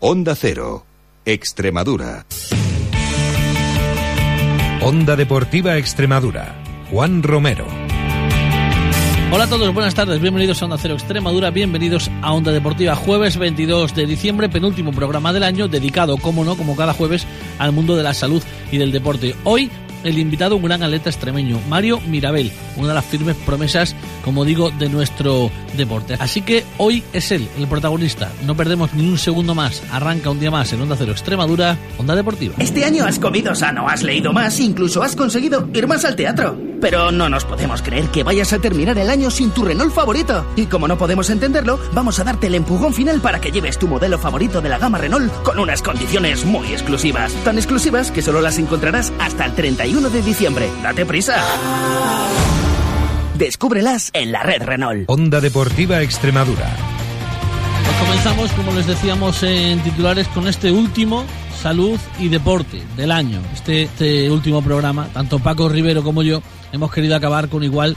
Onda Cero, Extremadura. Onda Deportiva Extremadura. Juan Romero. Hola a todos, buenas tardes, bienvenidos a Onda Cero Extremadura, bienvenidos a Onda Deportiva, jueves 22 de diciembre, penúltimo programa del año, dedicado, como no, como cada jueves, al mundo de la salud y del deporte. Hoy el invitado, un gran atleta extremeño, Mario Mirabel, una de las firmes promesas, como digo, de nuestro deporte. Así que hoy es él, el protagonista. No perdemos ni un segundo más. Arranca un día más en Onda Cero Extremadura, Onda Deportiva. Este año has comido sano, has leído más, incluso has conseguido ir más al teatro. Pero no nos podemos creer que vayas a terminar el año sin tu Renault favorito. Y como no podemos entenderlo, vamos a darte el empujón final para que lleves tu modelo favorito de la gama Renault con unas condiciones muy exclusivas. Tan exclusivas que solo las encontrarás hasta el 31 de diciembre. ¡Date prisa! Descúbrelas en la red Renault. Onda Deportiva Extremadura. Pues comenzamos, como les decíamos en titulares, con este último salud y deporte del año. Este, este último programa, tanto Paco Rivero como yo, hemos querido acabar con igual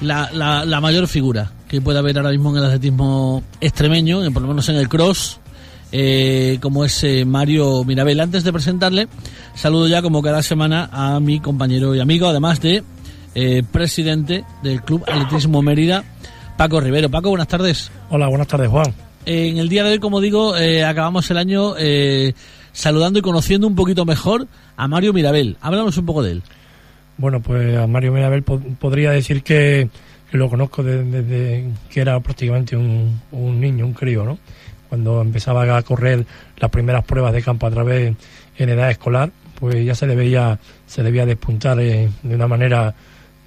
la, la, la mayor figura que puede haber ahora mismo en el atletismo extremeño, por lo menos en el cross, eh, como es eh, Mario Mirabel. Antes de presentarle, saludo ya como cada semana a mi compañero y amigo, además de eh, presidente del Club Atletismo Mérida, Paco Rivero. Paco, buenas tardes. Hola, buenas tardes, Juan. En el día de hoy, como digo, eh, acabamos el año saludando y conociendo un poquito mejor a Mario Mirabel. Háblanos un poco de él. Bueno, pues a Mario Mirabel po- podría decir que, que lo conozco desde, desde que era prácticamente un, un niño, un crío, ¿no? Cuando empezaba a correr las primeras pruebas de campo a través en edad escolar, pues ya se le veía, se le veía despuntar eh, de una manera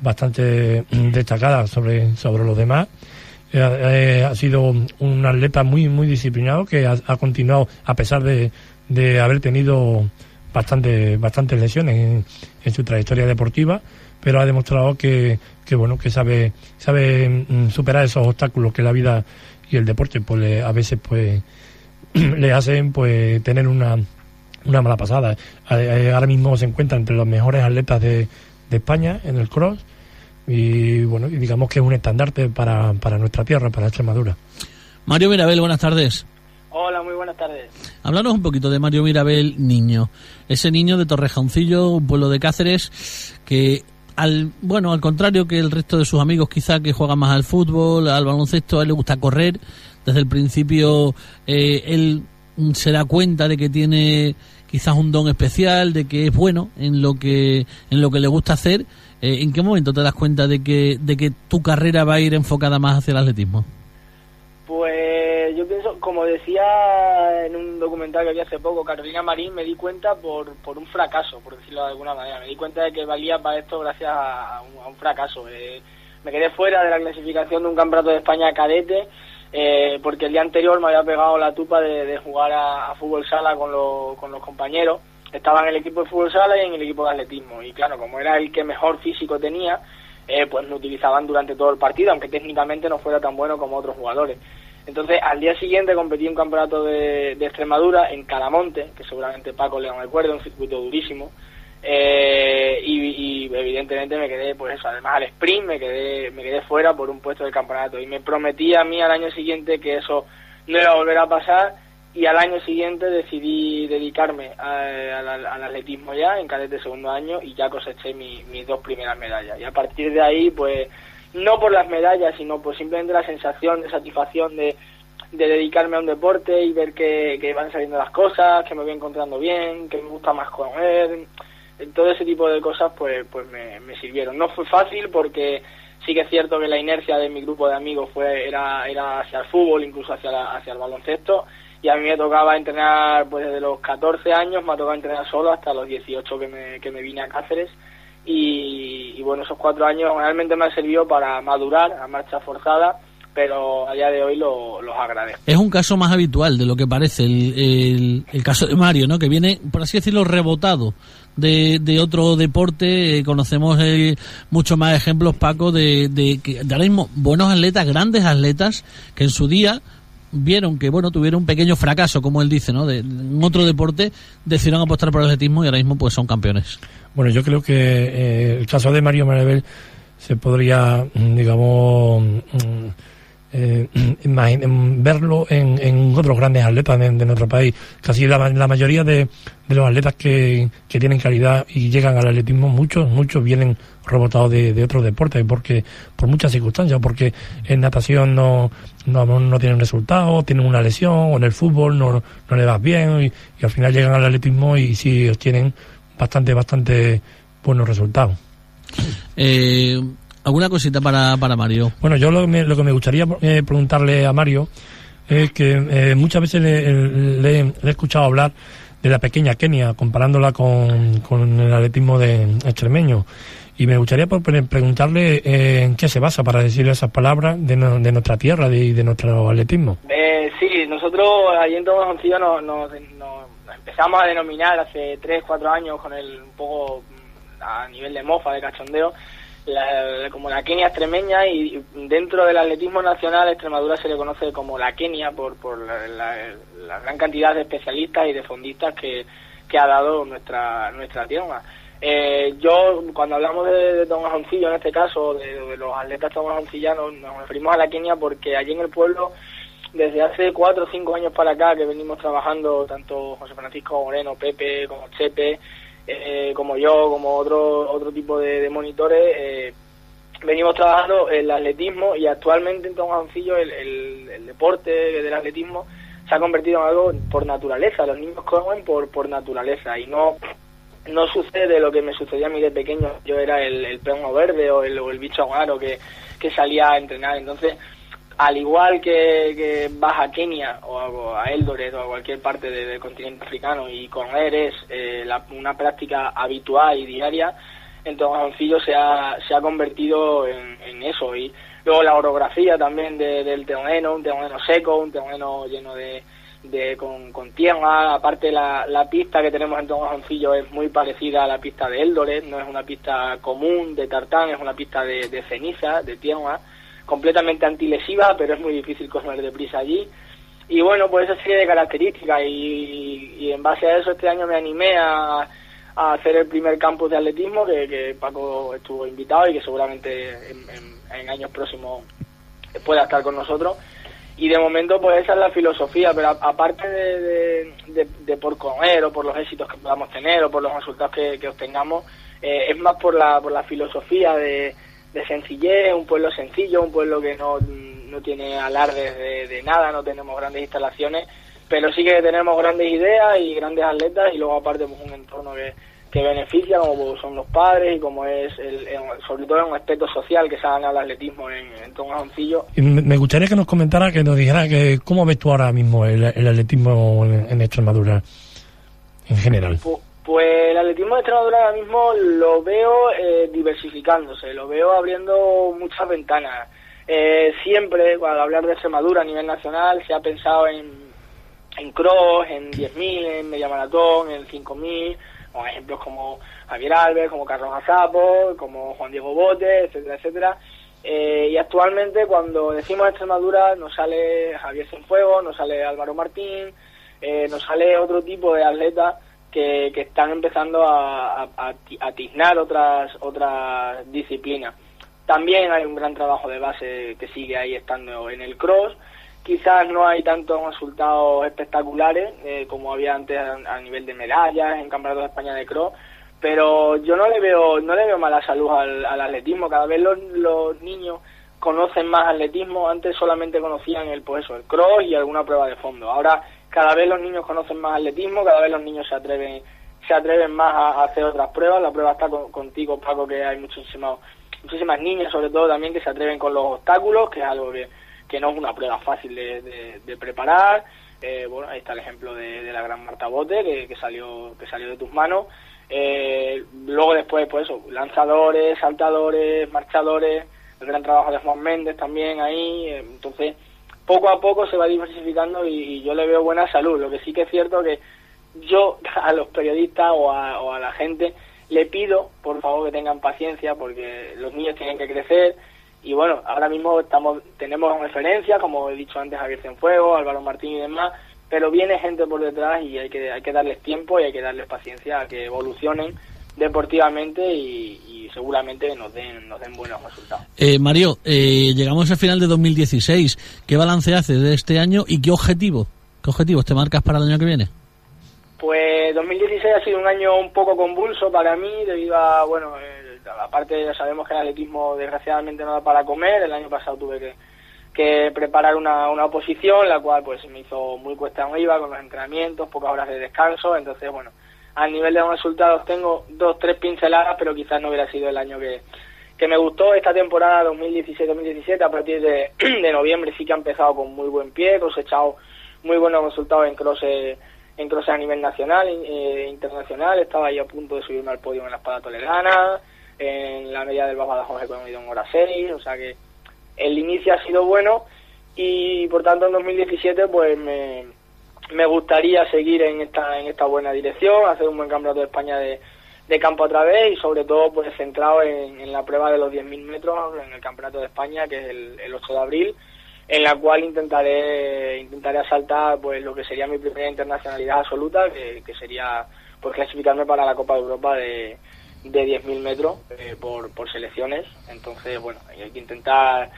bastante mm, destacada sobre, sobre los demás. Eh, eh, ha sido un atleta muy muy disciplinado que ha, ha continuado a pesar de, de haber tenido bastante, bastantes lesiones en, en su trayectoria deportiva, pero ha demostrado que, que bueno que sabe sabe mm, superar esos obstáculos que la vida y el deporte pues le- a veces pues le hacen pues tener una una mala pasada. Ahora mismo se encuentra entre los mejores atletas de, de España en el cross y bueno y digamos que es un estandarte para, para nuestra tierra, para Extremadura. Mario Mirabel, buenas tardes. Hola, muy buenas tardes. Háblanos un poquito de Mario Mirabel, niño. Ese niño de Torrejoncillo, un pueblo de Cáceres, que al bueno, al contrario que el resto de sus amigos quizá que juegan más al fútbol, al baloncesto, a él le gusta correr. Desde el principio eh, él se da cuenta de que tiene quizás un don especial, de que es bueno en lo que en lo que le gusta hacer. Eh, ¿En qué momento te das cuenta de que de que tu carrera va a ir enfocada más hacia el atletismo? Como decía en un documental que había hace poco, Carolina Marín, me di cuenta por, por un fracaso, por decirlo de alguna manera. Me di cuenta de que valía para esto gracias a un, fracaso. Eh, me quedé fuera de la clasificación de un campeonato de España cadete eh, porque el día anterior me había pegado la tupa de, jugar a, fútbol sala con, lo- con los compañeros. Estaba en el equipo de fútbol sala y en el equipo de atletismo. Y claro, como era el que mejor físico tenía, eh, pues me utilizaban durante todo el partido, aunque técnicamente no fuera tan bueno como otros jugadores. Entonces, al día siguiente competí un campeonato de, de Extremadura en Calamonte, que seguramente Paco le recuerda, un circuito durísimo. Eh, y, evidentemente me quedé, pues eso, además al sprint me quedé, me quedé fuera por un puesto del campeonato. Y me prometí a mí al año siguiente que eso no iba a volver a pasar. Y al año siguiente decidí dedicarme a- al, al atletismo ya, en cadete segundo año, y ya coseché mi- mis dos primeras medallas. Y a partir de ahí, pues, no por las medallas, sino por simplemente la sensación de satisfacción de, de dedicarme a un deporte y ver que, que van saliendo las cosas, que me voy encontrando bien, que me gusta más comer, todo ese tipo de cosas pues pues me, sirvieron. No fue fácil porque sí que es cierto que la inercia de mi grupo de amigos fue era, era hacia el fútbol, incluso hacia, la- hacia el baloncesto, y a mí me tocaba entrenar pues desde los 14 años, me ha tocado entrenar solo hasta los 18 que me, que me vine a Cáceres y, bueno, esos cuatro años realmente me han servido para madurar a marcha forzada, pero a día de hoy lo- los agradezco. Es un caso más habitual de lo que parece el, el- caso de Mario, ¿no? Que viene, por así decirlo, rebotado de, de otro deporte. Eh, conocemos eh, muchos más ejemplos, Paco, de, de de ahora buenos atletas, grandes atletas, que en su día vieron que, bueno, tuvieron un pequeño fracaso, como él dice, ¿no? De, en otro deporte, decidieron apostar por el atletismo y ahora mismo pues son campeones. Bueno, yo creo que eh, el caso de Mario Marabel se podría, mm, digamos, mm, eh, verlo en, en, otros grandes atletas de, nuestro país. Casi la, la mayoría de, de, los atletas que, que, tienen calidad y llegan al atletismo, muchos, muchos vienen rebotados de, de otros deportes, porque por muchas circunstancias, porque en natación no, no, no tienen resultados, tienen una lesión, o en el fútbol no, no le vas bien, y, y al final llegan al atletismo y sí obtienen bastante, bastante buenos resultados. Eh, ¿Alguna cosita para, para Mario? Bueno, yo lo, lo que me gustaría eh, preguntarle a Mario es que eh, muchas veces le, he escuchado hablar de la pequeña Kenia, comparándola con, con el atletismo de extremeño. Y me gustaría preguntarle eh, en qué se basa para decir esas palabras de, de nuestra tierra y de, nuestro atletismo. sí, nosotros allí en Tomajoncillo nos, nos, empezamos a denominar hace 3, 4 años con el un poco a nivel de mofa, de cachondeo, como la Kenia extremeña y dentro del atletismo nacional Extremadura se le conoce como la Kenia por, por la, gran cantidad de especialistas y de fondistas que, ha dado nuestra nuestra tierra. Eh, yo, cuando hablamos de, Don Ajoncillo, en este caso, de, los atletas tomajoncillanos, nos referimos a la Kenia porque allí en el pueblo, desde hace cuatro o cinco años para acá, que venimos trabajando, tanto José Francisco Moreno, Pepe, como Chepe, eh, como yo, como otro, otro tipo de, monitores, eh, venimos trabajando el atletismo y actualmente en Tomajoncillo el, el, deporte del atletismo se ha convertido en algo por naturaleza, los niños comen por, por naturaleza y no no sucede lo que me sucedía a mí de pequeño, yo era el, el verde o el, o el bicho aguaro que, que salía a entrenar, entonces al igual que, que vas a Kenia o a, Eldoret o a cualquier parte del continente africano y con eres eh, una práctica habitual y diaria, entonces Ancillo se ha, se ha convertido en, eso. Y luego la orografía también del teoneno, un teoneno seco, un teoneno lleno de, de con, con tierra, aparte la, la pista que tenemos en Tomajoncillo es muy parecida a la pista de Eldoret, no es una pista común de tartán, es una pista de, de ceniza, de tierra, completamente antilesiva, pero es muy difícil correr deprisa allí. Y bueno, pues esa serie de características y, en base a eso este año me animé a, hacer el primer campus de atletismo que, Paco estuvo invitado y que seguramente en, años próximos pueda estar con nosotros. Y de momento pues esa es la filosofía, pero aparte de, por comer o por los éxitos que podamos tener o por los resultados que, obtengamos, eh, es más por la, por la filosofía de de sencillez, un pueblo sencillo, un pueblo que no, no tiene alardes de, nada, no tenemos grandes instalaciones, pero sí que tenemos grandes ideas y grandes atletas y luego aparte pues, un entorno que, que beneficia como son los padres y como es el, sobre todo un aspecto social que se ha ganado el atletismo en, en Tomajoncillo. Me gustaría que nos comentara, que nos dijera que cómo ves tú ahora mismo el, atletismo en, en, Extremadura en general. Pues el atletismo de Extremadura ahora mismo lo veo eh, diversificándose, lo veo abriendo muchas ventanas. Eh, siempre, cuando hablar de Extremadura a nivel nacional, se ha pensado en, en cross, en 10.000, en media maratón, en 5.000, con ejemplos como Javier Alves, como Carlos Azapo, como Juan Diego Bote, etcétera, etcétera. Eh, y actualmente cuando decimos Extremadura nos sale Javier Cienfuegos, nos sale Álvaro Martín, nos sale otro tipo de atletas que, están empezando a, a, tiznar otras, otras disciplinas. También hay un gran trabajo de base que sigue ahí estando en el cross. Quizás no hay tantos resultados espectaculares eh, como había antes a, nivel de medallas en Campeonatos de España de cross, pero yo no le veo no le veo mala salud al, atletismo. Cada vez los, los, niños conocen más atletismo. Antes solamente conocían el pues el cross y alguna prueba de fondo. Ahora cada vez los niños conocen más atletismo, cada vez los niños se atreven se atreven más a, hacer otras pruebas. La prueba está contigo, Paco, que hay muchísimas muchísimas niñas, sobre todo también, que se atreven con los obstáculos, que es algo que, que no es una prueba fácil de, preparar. Eh, bueno, ahí está el ejemplo de, la gran Marta Bote, que, salió que salió de tus manos. Eh, luego después, pues eso, lanzadores, saltadores, marchadores, el gran trabajo de Juan Méndez también ahí. Eh, entonces, poco a poco se va diversificando y, yo le veo buena salud. Lo que sí que es cierto que yo a los periodistas o a, la gente le pido, por favor, que tengan paciencia porque los niños tienen que crecer y bueno, ahora mismo estamos tenemos referencias, como he dicho antes, Javier Cienfuegos, Álvaro Martín y demás, pero viene gente por detrás y hay que, hay que darles tiempo y hay que darles paciencia a que evolucionen deportivamente y, y seguramente nos den, nos den buenos resultados. Eh, Mario, eh, llegamos al final de 2016. ¿Qué balance haces de este año y qué objetivo? ¿Qué objetivos te marcas para el año que viene? Pues 2016 ha sido un año un poco convulso para mí debido a, bueno, eh, aparte ya sabemos que el atletismo desgraciadamente no da para comer, el año pasado tuve que, preparar una, una oposición, la cual pues me hizo muy cuesta arriba con los entrenamientos, pocas horas de descanso, entonces bueno, a nivel de los resultados tengo dos, tres pinceladas, pero quizás no hubiera sido el año que, que me gustó. Esta temporada 2016-2017, a partir de, de noviembre sí que ha empezado con muy buen pie, cosechado muy buenos resultados en crosses en crosses a nivel nacional e internacional, estaba ahí a punto de subirme al podio en la espada toledana, en la media del Badajoz he comido en hora 6, o sea que el inicio ha sido bueno y por tanto en 2017 pues me, me gustaría seguir en esta en esta buena dirección, hacer un buen campeonato de España de, de campo otra vez y sobre todo pues centrado en, en la prueba de los 10.000 metros en el campeonato de España que es el, el 8 de abril en la cual intentaré intentaré asaltar pues lo que sería mi primera internacionalidad absoluta que, que sería pues clasificarme para la Copa de Europa de, de 10.000 metros eh, por, por selecciones. Entonces bueno hay que intentar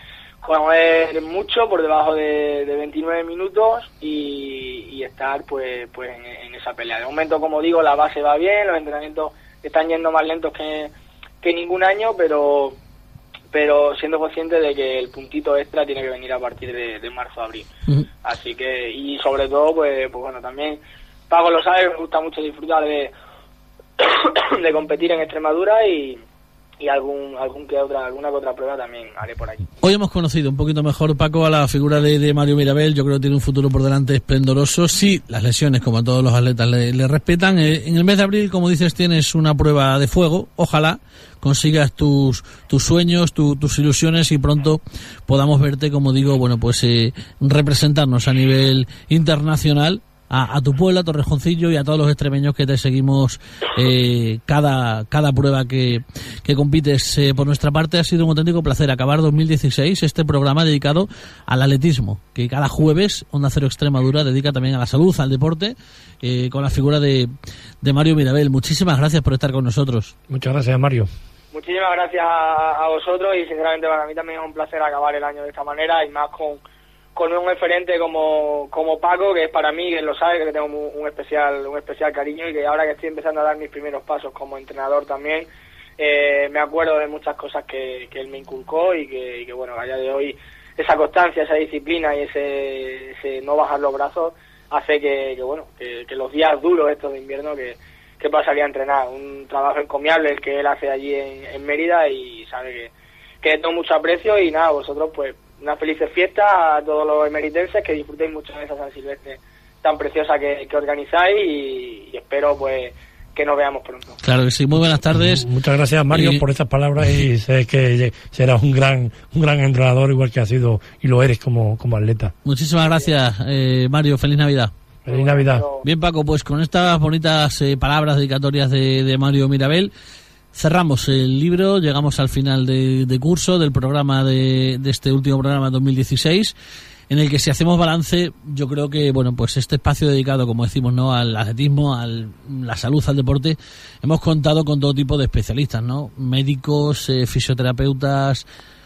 jugar mucho por debajo de, de 29 minutos y, y, estar pues pues en, en, esa pelea. De momento como digo la base va bien los entrenamientos están yendo más lentos que, que ningún año pero pero siendo consciente de que el puntito extra tiene que venir a partir de, de marzo abril. Uh -huh. así que y sobre todo pues pues bueno también Pago lo sabe me gusta mucho disfrutar de de competir en Extremadura y y algún algún que otra alguna que otra prueba también haré por allí. Hoy hemos conocido un poquito mejor Paco a la figura de, de Mario Mirabel, yo creo que tiene un futuro por delante esplendoroso. Sí, las lesiones como a todos los atletas le, respetan. Eh, en el mes de abril, como dices, tienes una prueba de fuego. Ojalá consigas tus tus sueños, tu, tus ilusiones y pronto podamos verte, como digo, bueno, pues eh, representarnos a nivel internacional a, a, tu pueblo, a Torrejoncillo y a todos los extremeños que te seguimos eh, cada, cada prueba que, que compites eh, por nuestra parte. Ha sido un auténtico placer acabar 2016, este programa dedicado al atletismo, que cada jueves Onda Cero Extremadura dedica también a la salud, al deporte, eh, con la figura de, de Mario Mirabel. Muchísimas gracias por estar con nosotros. Muchas gracias, Mario. Muchísimas gracias a, a vosotros y sinceramente para mí también es un placer acabar el año de esta manera y más con con un referente como, como Paco, que es para mí, que lo sabe, que le tengo un, especial un especial cariño y que ahora que estoy empezando a dar mis primeros pasos como entrenador también, eh, me acuerdo de muchas cosas que, que él me inculcó y que, y que, bueno, a día de hoy esa constancia, esa disciplina y ese, ese no bajar los brazos hace que, que bueno, que, que, los días duros estos de invierno que, que pasaría a entrenar. Un trabajo encomiable el que él hace allí en, en Mérida y sabe que, que tengo mucho aprecio y nada, vosotros pues una feliz fiesta a todos los emeritenses, que disfrutéis mucho de esa San Silvestre tan preciosa que, que organizáis y, y, espero pues que nos veamos pronto. Claro que sí, muy buenas tardes. Muchas gracias Mario y... por estas palabras y sé que serás un gran un gran entrenador igual que has sido y lo eres como, como atleta. Muchísimas gracias eh, Mario, feliz Navidad. Feliz Navidad. Bien Paco, pues con estas bonitas eh, palabras dedicatorias de, de Mario Mirabel cerramos el libro, llegamos al final de, de curso del programa de, de, este último programa 2016 en el que si hacemos balance yo creo que bueno pues este espacio dedicado como decimos no al atletismo a la salud al deporte hemos contado con todo tipo de especialistas no médicos eh, fisioterapeutas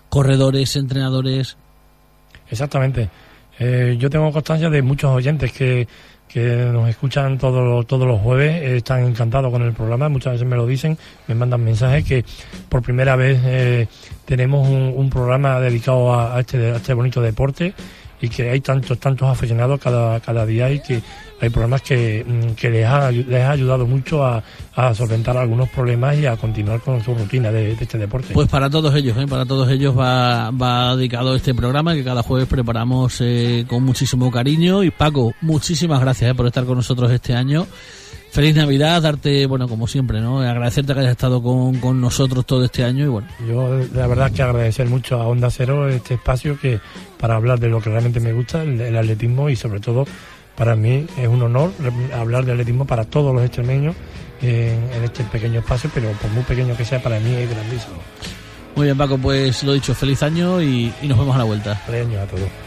corredores entrenadores. Exactamente. Eh, yo tengo constancia de muchos oyentes que que nos escuchan todos todos los jueves, eh, están encantados con el programa, muchas veces me lo dicen, me mandan mensajes que por primera vez eh, tenemos un, un, programa dedicado a, a, este, a este bonito deporte y que hay tantos tantos aficionados cada, cada día y que hay programas que, mm, que les, ha, les ha ayudado mucho a, solventar algunos problemas y a continuar con su rutina de, de este deporte. Pues para todos ellos, ¿eh? para todos ellos va, va dedicado este programa que cada jueves preparamos eh, con muchísimo cariño. Y Paco, muchísimas gracias eh, por estar con nosotros este año. Feliz Navidad, darte, bueno, como siempre, ¿no? Agradecerte que hayas estado con, con nosotros todo este año y bueno. Yo, la verdad, que agradecer mucho a Onda Cero este espacio que para hablar de lo que realmente me gusta, el, el atletismo y sobre todo para mí es un honor hablar de atletismo para todos los extremeños en, en, este pequeño espacio, pero por muy pequeño que sea, para mí es grandísimo. Muy bien, Paco, pues lo dicho, feliz año y, y nos vemos a la vuelta. Feliz año a todos.